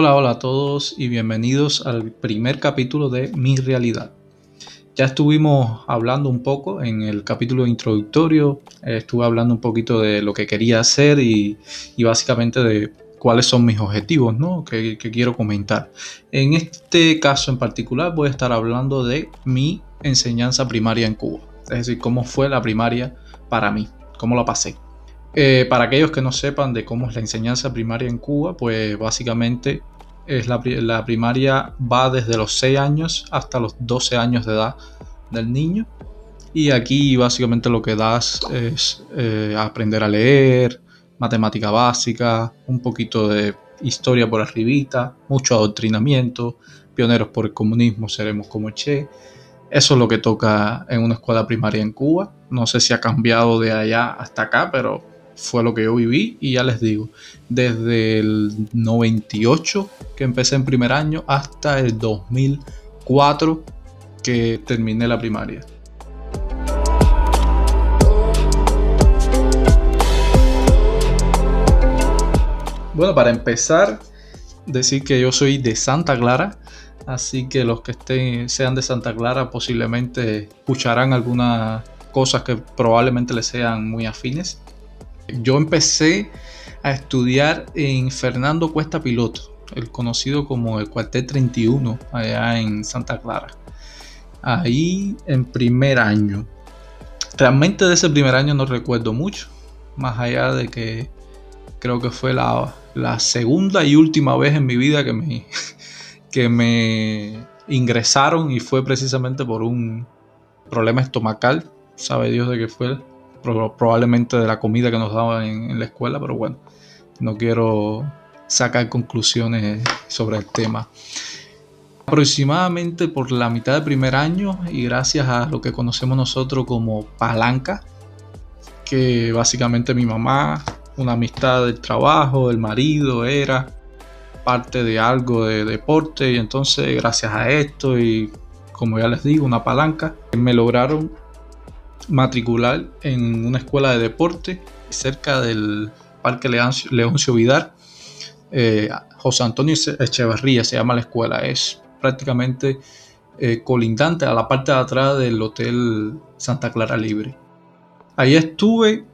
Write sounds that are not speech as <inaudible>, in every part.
Hola, hola a todos y bienvenidos al primer capítulo de Mi Realidad. Ya estuvimos hablando un poco en el capítulo introductorio, estuve hablando un poquito de lo que quería hacer y, básicamente de cuáles son mis objetivos ¿no? que, que quiero comentar. En este caso en particular voy a estar hablando de mi enseñanza primaria en Cuba, es decir, cómo fue la primaria para mí, cómo la pasé. Eh, para aquellos que no sepan de cómo es la enseñanza primaria en Cuba, pues básicamente es la, primaria va desde los 6 años hasta los 12 años de edad del niño. Y aquí básicamente lo que das es eh, aprender a leer, matemática básica, un poquito de historia por arribita, mucho adoctrinamiento, pioneros por el comunismo, seremos como Che. Eso es lo que toca en una escuela primaria en Cuba. No sé si ha cambiado de allá hasta acá, pero fue lo que yo viví y ya les digo, desde el 98 que empecé en primer año hasta el 2004 que terminé la primaria. Bueno, para empezar, decir que yo soy de Santa Clara, así que los que estén, sean de Santa Clara posiblemente escucharán algunas cosas que probablemente les sean muy afines. Yo empecé a estudiar en Fernando Cuesta Piloto, el conocido como el Cuartel 31, allá en Santa Clara. Ahí en primer año. Realmente de ese primer año no recuerdo mucho, más allá de que creo que fue la, segunda y última vez en mi vida que me, <laughs> que me ingresaron y fue precisamente por un problema estomacal. Sabe Dios de qué fue probablemente de la comida que nos daban en, la escuela, pero bueno, no quiero sacar conclusiones sobre el tema. Aproximadamente por la mitad del primer año y gracias a lo que conocemos nosotros como palanca, que básicamente mi mamá, una amistad del trabajo, el marido era parte de algo de deporte y entonces gracias a esto y como ya les digo, una palanca, me lograron matricular en una escuela de deporte cerca del Parque Leoncio Vidar. Eh, José Antonio Echevarría se llama la escuela, es prácticamente eh, colindante a la parte de atrás del Hotel Santa Clara Libre. Ahí estuve,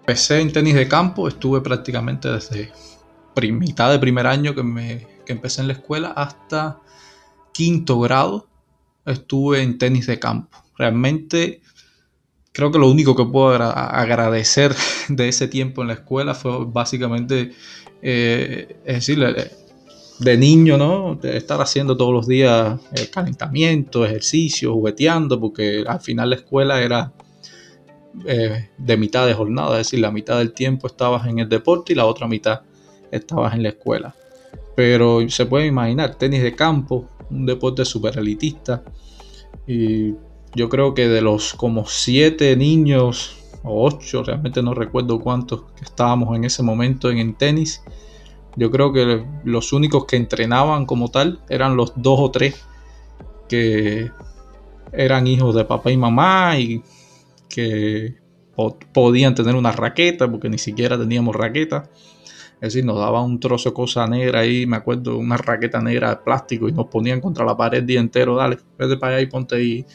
empecé en tenis de campo, estuve prácticamente desde mitad de primer año que, me, que empecé en la escuela hasta quinto grado, estuve en tenis de campo. Realmente creo que lo único que puedo agradecer <laughs> de ese tiempo en la escuela fue básicamente, eh, es decir, de niño, ¿no? Estar haciendo todos los días eh, calentamiento, ejercicio, jugueteando, porque al final la escuela era eh, de mitad de jornada, es decir, la mitad del tiempo estabas en el deporte y la otra mitad estabas en la escuela. Pero se puede imaginar, tenis de campo, un deporte súper elitista, y yo creo que de los como siete niños o ocho, realmente no recuerdo cuántos que estábamos en ese momento en el tenis, yo creo que los únicos que entrenaban como tal eran los dos o tres que eran hijos de papá y mamá y que podían tener una raqueta porque ni siquiera teníamos raqueta. Es decir, nos daban un trozo de cosa negra ahí, me acuerdo, una raqueta negra de plástico y nos ponían contra la pared el día entero, dale, vete para allá y ponte ahí.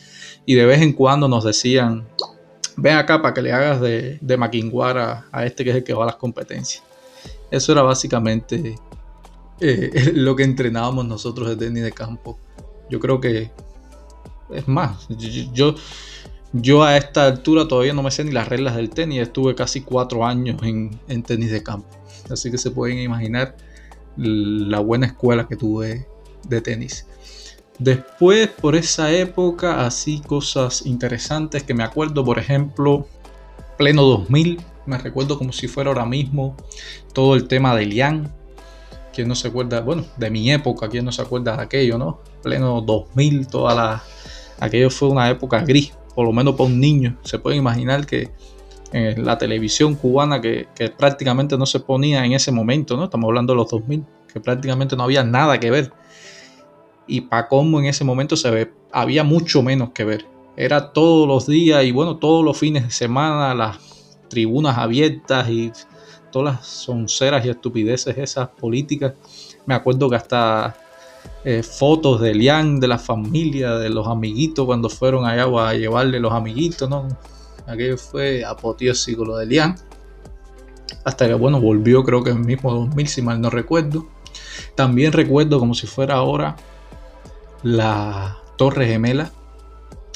Y de vez en cuando nos decían, ven acá para que le hagas de, de maquinguara a, este que es el que va a las competencias. Eso era básicamente eh, <laughs> lo que entrenábamos nosotros de tenis de campo. Yo creo que, es más, yo, yo a esta altura todavía no me sé ni las reglas del tenis, estuve casi cuatro años en, en tenis de campo. Así que se pueden imaginar la buena escuela que tuve de tenis. Después, por esa época, así cosas interesantes que me acuerdo, por ejemplo, pleno 2000, me recuerdo como si fuera ahora mismo todo el tema de Lian. ¿Quién no se acuerda? Bueno, de mi época, ¿quién no se acuerda de aquello, no? Pleno 2000, toda la. Aquello fue una época gris, por lo menos para un niño. Se puede imaginar que en la televisión cubana que, prácticamente no se ponía en ese momento, ¿no? Estamos hablando de los 2000, que prácticamente no había nada que ver. Y para cómo en ese momento se ve, había mucho menos que ver. Era todos los días y bueno, todos los fines de semana, las tribunas abiertas y todas las sonceras y estupideces esas políticas. Me acuerdo que hasta eh, fotos de Elian, de la familia, de los amiguitos cuando fueron allá a llevarle los amiguitos, ¿no? Aquello fue apoteósico lo de Elian. Hasta que, bueno, volvió creo que en el mismo 2000, si mal no recuerdo. También recuerdo como si fuera ahora la Torre Gemela.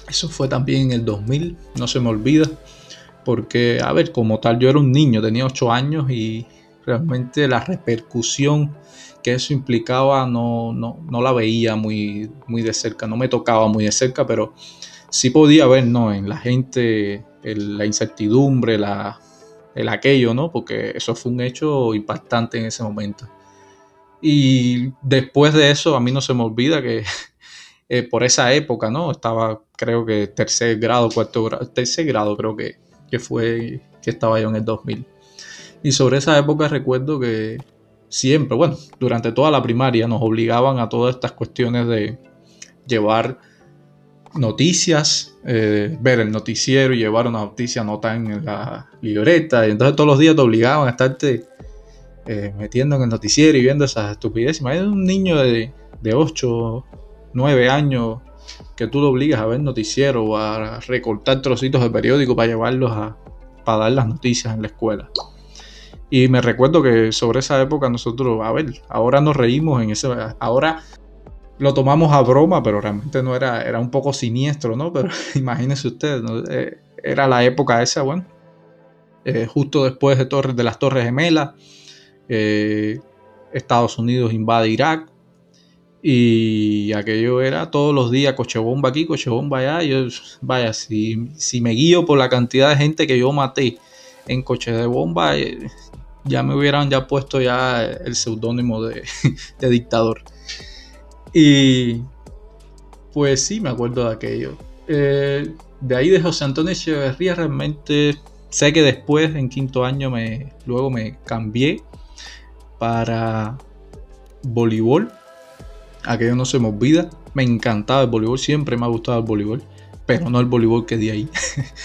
Eso fue también en el 2000, no se me olvida. Porque, a ver, como tal, yo era un niño, tenía 8 años y realmente la repercusión que eso implicaba no, no, la veía muy, muy de cerca, no me tocaba muy de cerca, pero sí podía ver ¿no? en la gente la incertidumbre, la, el aquello, ¿no? porque eso fue un hecho impactante en ese momento. Y después de eso, a mí no se me olvida que <laughs> eh, por esa época, ¿no? Estaba, creo que tercer grado, cuarto grado, tercer grado creo que, que fue que estaba yo en el 2000. Y sobre esa época recuerdo que siempre, bueno, durante toda la primaria nos obligaban a todas estas cuestiones de llevar noticias, eh, ver el noticiero y llevar una noticia nota en la libreta. Y entonces todos los días te obligaban a estarte eh, metiendo en el noticiero y viendo esas estupideces. Imagínate un niño de, de 8, 9 años que tú lo obligas a ver noticiero o a recortar trocitos de periódico para llevarlos a para dar las noticias en la escuela. Y me recuerdo que sobre esa época nosotros, a ver, ahora nos reímos en ese, ahora lo tomamos a broma, pero realmente no era, era un poco siniestro, ¿no? Pero <laughs> imagínense ustedes, eh, era la época esa, bueno, eh, justo después de, de las Torres Gemelas, eh, Estados Unidos invade Irak y aquello era todos los días coche bomba aquí, coche bomba allá. Yo, vaya, si, si me guío por la cantidad de gente que yo maté en coches de bomba, ya me hubieran ya puesto ya el seudónimo de, <laughs> dictador. Y pues sí, me acuerdo de aquello. Eh, de ahí de José Antonio Echeverría realmente sé que después en quinto año me luego me cambié para voleibol. Aquello no se me olvida. Me encantaba el voleibol, siempre me ha gustado el voleibol, pero no el voleibol que di ahí.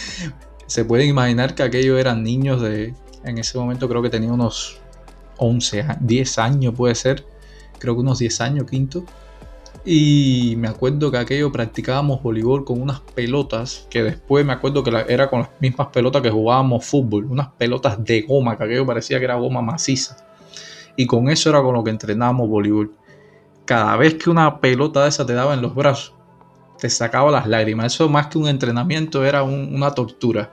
<laughs> se pueden imaginar que aquellos eran niños de en ese momento creo que tenía unos 11, 10 años puede ser. Creo que unos 10 años, quinto. Y me acuerdo que aquello practicábamos voleibol con unas pelotas, que después me acuerdo que era con las mismas pelotas que jugábamos fútbol, unas pelotas de goma, que aquello parecía que era goma maciza. Y con eso era con lo que entrenábamos voleibol. Cada vez que una pelota de esa te daba en los brazos, te sacaba las lágrimas. Eso más que un entrenamiento era una tortura.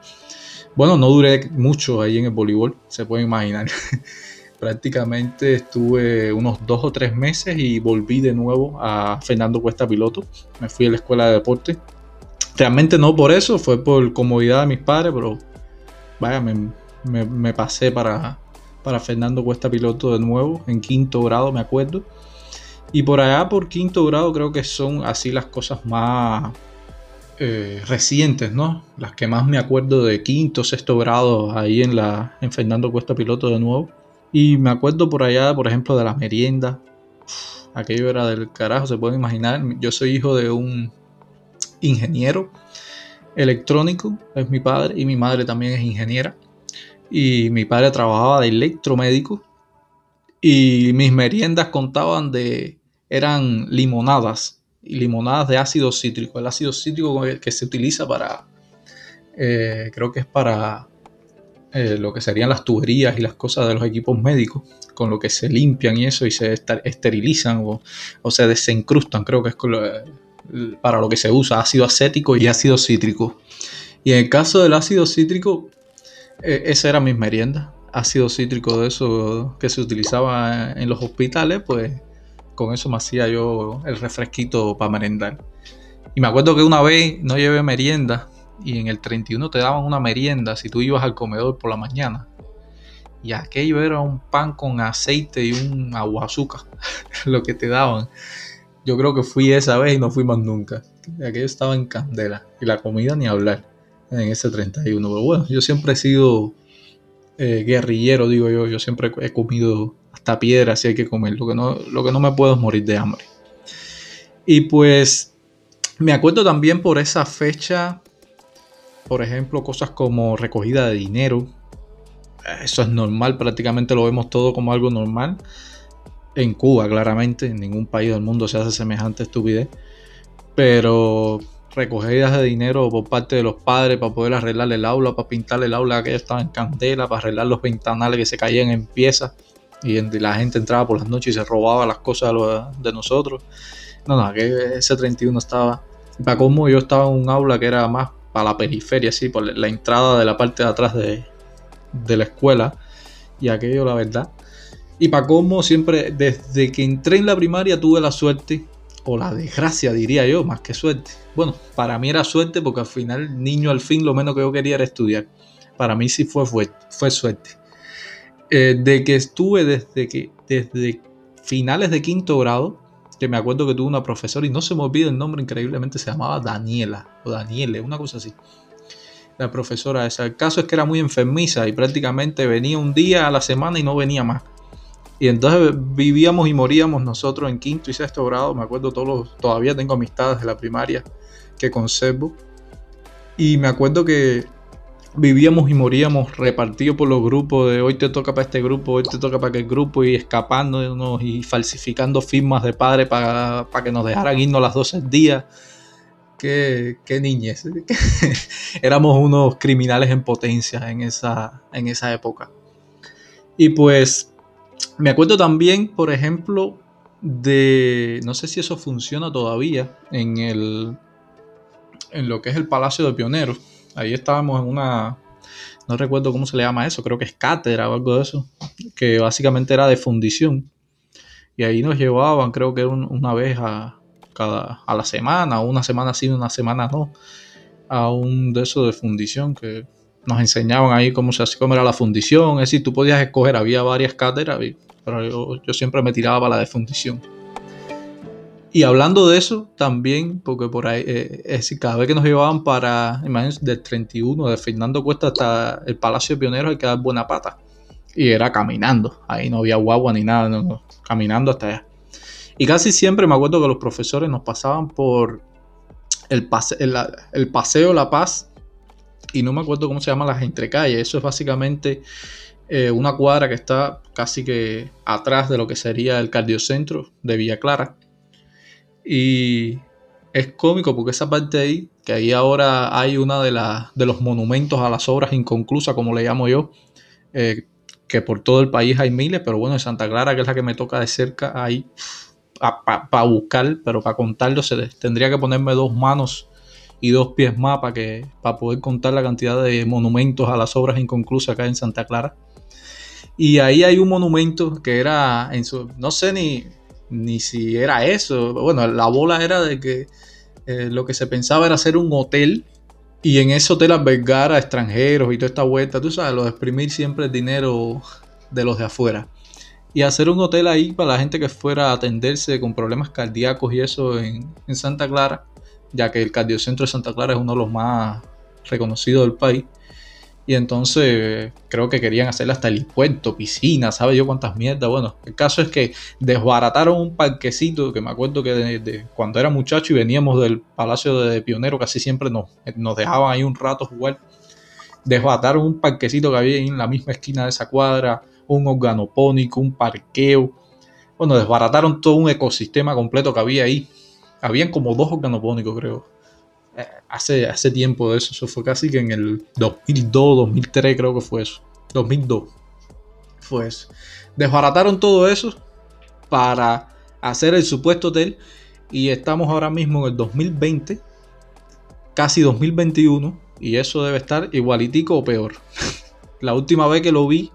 Bueno, no duré mucho ahí en el voleibol, se puede imaginar. <laughs> Prácticamente estuve unos dos o tres meses y volví de nuevo a Fernando Cuesta Piloto. Me fui a la escuela de deporte. Realmente no por eso, fue por comodidad de mis padres, pero vaya, me, pasé para, para Fernando Cuesta Piloto de nuevo, en quinto grado, me acuerdo. Y por allá, por quinto grado, creo que son así las cosas más eh, recientes, ¿no? Las que más me acuerdo de quinto, sexto grado, ahí en, la, en Fernando Cuesta Piloto de nuevo. Y me acuerdo por allá, por ejemplo, de la merienda. aquello era del carajo, se pueden imaginar. Yo soy hijo de un ingeniero electrónico, es mi padre, y mi madre también es ingeniera. Y mi padre trabajaba de electromédico. Y mis meriendas contaban de. eran limonadas y limonadas de ácido cítrico. El ácido cítrico que se utiliza para, eh, creo que es para eh, lo que serían las tuberías y las cosas de los equipos médicos, con lo que se limpian y eso y se esterilizan o, se desencrustan, creo que es para lo que se usa ácido acético y ácido cítrico. Y en el caso del ácido cítrico, eh, esa era mi merienda. Ácido cítrico de eso que se utilizaba en los hospitales, pues con eso me hacía yo el refresquito para merendar. Y me acuerdo que una vez no llevé merienda y en el 31 te daban una merienda si tú ibas al comedor por la mañana. Y aquello era un pan con aceite y un agua azúcar, <laughs> lo que te daban. Yo creo que fui esa vez y no fui más nunca. Aquello estaba en candela. Y la comida ni hablar en ese 31. Pero bueno, yo siempre he sido eh, guerrillero, digo yo. Yo siempre he comido hasta piedra si hay que comer. Lo que, no, lo que no me puedo es morir de hambre. Y pues me acuerdo también por esa fecha, por ejemplo, cosas como recogida de dinero. eso es normal, prácticamente lo vemos todo como algo normal. En Cuba, claramente, en ningún país del mundo se hace semejante estupidez. Pero recogidas de dinero por parte de los padres para poder arreglar el aula, para pintar el aula que estaba en candela, para arreglar los ventanales que se caían en piezas y la gente entraba por las noches y se robaba las cosas de nosotros. No, no, que ese 31 estaba. Para cómo yo estaba en un aula que era más para la periferia, así, por la entrada de la parte de atrás de, de la escuela. Y aquello, la verdad. Y para cómo siempre, desde que entré en la primaria, tuve la suerte, o la desgracia, diría yo, más que suerte. Bueno, para mí era suerte porque al final, niño, al fin, lo menos que yo quería era estudiar. Para mí sí fue, fue, fue suerte. Eh, de que estuve desde que desde finales de quinto grado, me acuerdo que tuve una profesora y no se me olvida el nombre increíblemente, se llamaba Daniela o Daniele, una cosa así. La profesora esa. El caso es que era muy enfermiza y prácticamente venía un día a la semana y no venía más. Y entonces vivíamos y moríamos nosotros en quinto y sexto grado. Me acuerdo todos todavía tengo amistades de la primaria que conservo. Y me acuerdo que vivíamos y moríamos repartidos por los grupos de hoy te toca para este grupo, hoy te toca para aquel grupo y escapándonos y falsificando firmas de padre para, que nos dejaran irnos las 12 días. Qué, qué niñez. <laughs> Éramos unos criminales en potencia en esa, en esa época. Y pues me acuerdo también, por ejemplo, de, no sé si eso funciona todavía, en, el, en lo que es el Palacio de Pioneros Ahí estábamos en una, no recuerdo cómo se le llama eso, creo que es cátedra o algo de eso, que básicamente era de fundición. Y ahí nos llevaban, creo que una vez a, cada, a la semana, una semana sí, una semana no, a un de esos de fundición que nos enseñaban ahí cómo se cómo era la fundición. Es decir, tú podías escoger, había varias cátedras, pero yo, yo siempre me tiraba para la de fundición. Y hablando de eso, también, porque por ahí, eh, es decir, cada vez que nos llevaban para, imagínense, del 31 de Fernando Cuesta hasta el Palacio de Pioneros hay que dar buena pata. Y era caminando, ahí no había guagua ni nada, no, caminando hasta allá. Y casi siempre me acuerdo que los profesores nos pasaban por el, el, Paseo La Paz, y no me acuerdo cómo se llama las entrecalles, eso es básicamente eh, una cuadra que está casi que atrás de lo que sería el cardiocentro de Villa Clara y es cómico porque esa parte ahí, que ahí ahora hay una de, de los monumentos a las obras inconclusas, como le llamo yo, eh, que por todo el país hay miles, pero bueno, en Santa Clara, que es la que me toca de cerca, hay para buscar, pero para contarlo se tendría que ponerme dos manos y dos pies más para que para poder contar la cantidad de monumentos a las obras inconclusas acá en Santa Clara. Y ahí hay un monumento que era en su no sé ni ni si era eso. Bueno, la bola era de que eh, lo que se pensaba era hacer un hotel y en ese hotel albergar a extranjeros y toda esta vuelta, tú sabes, lo de exprimir siempre el dinero de los de afuera. Y hacer un hotel ahí para la gente que fuera a atenderse con problemas cardíacos y eso en, en Santa Clara, ya que el cardiocentro de Santa Clara es uno de los más reconocidos del país. Y entonces creo que querían hacerle hasta el puerto, piscina, sabe yo cuántas mierdas. Bueno, el caso es que desbarataron un parquecito que me acuerdo que cuando era muchacho y veníamos del Palacio de Pionero casi siempre nos, nos dejaban ahí un rato jugar. Desbarataron un parquecito que había en la misma esquina de esa cuadra, un organopónico, un parqueo. Bueno, desbarataron todo un ecosistema completo que había ahí. Habían como dos organopónicos, creo hace, hace tiempo de eso, eso fue casi que en el 2002, 2003 creo que fue eso, 2002 fue eso. Desbarataron todo eso para hacer el supuesto hotel y estamos ahora mismo en el 2020, casi 2021 y eso debe estar igualitico o peor. <laughs> La última vez que lo vi,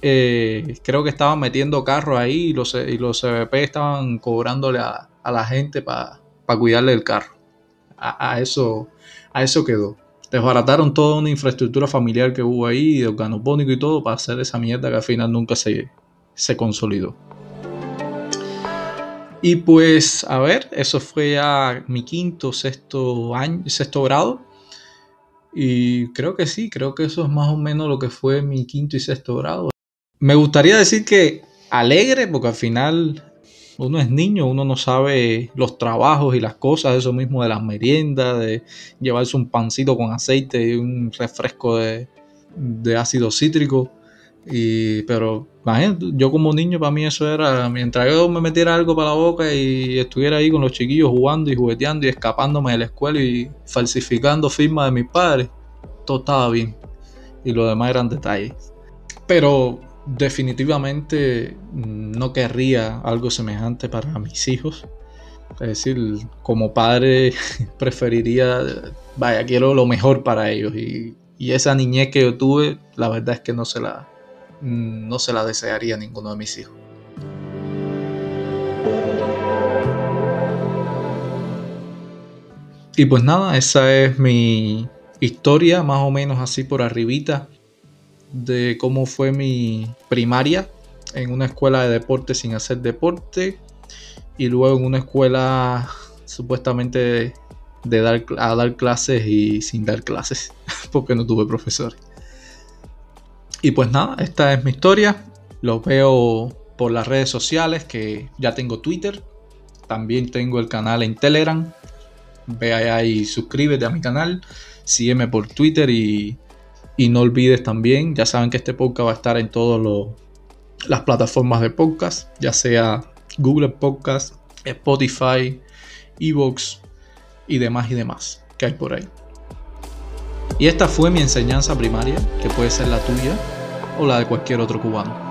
eh, creo que estaban metiendo carros ahí y los, y los CBP estaban cobrándole a, la gente para cuidarle el carro a, eso, a eso quedó. Desbarataron toda una infraestructura familiar que hubo ahí, de organopónico y todo, para hacer esa mierda que al final nunca se, se consolidó. Y pues, a ver, eso fue ya mi quinto, sexto año, sexto grado. Y creo que sí, creo que eso es más o menos lo que fue mi quinto y sexto grado. Me gustaría decir que alegre, porque al final uno es niño, uno no sabe los trabajos y las cosas, eso mismo de las meriendas, de llevarse un pancito con aceite y un refresco de, ácido cítrico. Y, pero imagínate, yo como niño para mí eso era, mientras yo me metiera algo para la boca y estuviera ahí con los chiquillos jugando y jugueteando y escapándome de la escuela y falsificando firmas de mis padres, todo estaba bien. Y lo demás eran detalles. Pero definitivamente no querría algo semejante para mis hijos. Es decir, como padre <laughs> preferiría, vaya, quiero lo mejor para ellos. Y, esa niñez que yo tuve, la verdad es que no se la, no se la desearía a ninguno de mis hijos. Y pues nada, esa es mi historia, más o menos así por arribita, de cómo fue mi primaria en una escuela de deporte sin hacer deporte y luego en una escuela supuestamente de dar, a dar clases y sin dar clases, <laughs> porque no tuve profesores. Y pues nada, esta es mi historia. Lo veo por las redes sociales, que ya tengo Twitter. También tengo el canal en Telegram. Ve allá suscríbete a mi canal. Sígueme por Twitter y, y no olvides también, ya saben que este podcast va a estar en todas las plataformas de podcast, ya sea Google Podcast, Spotify, Evox y demás y demás que hay por ahí. Y esta fue mi enseñanza primaria, que puede ser la tuya o la de cualquier otro cubano.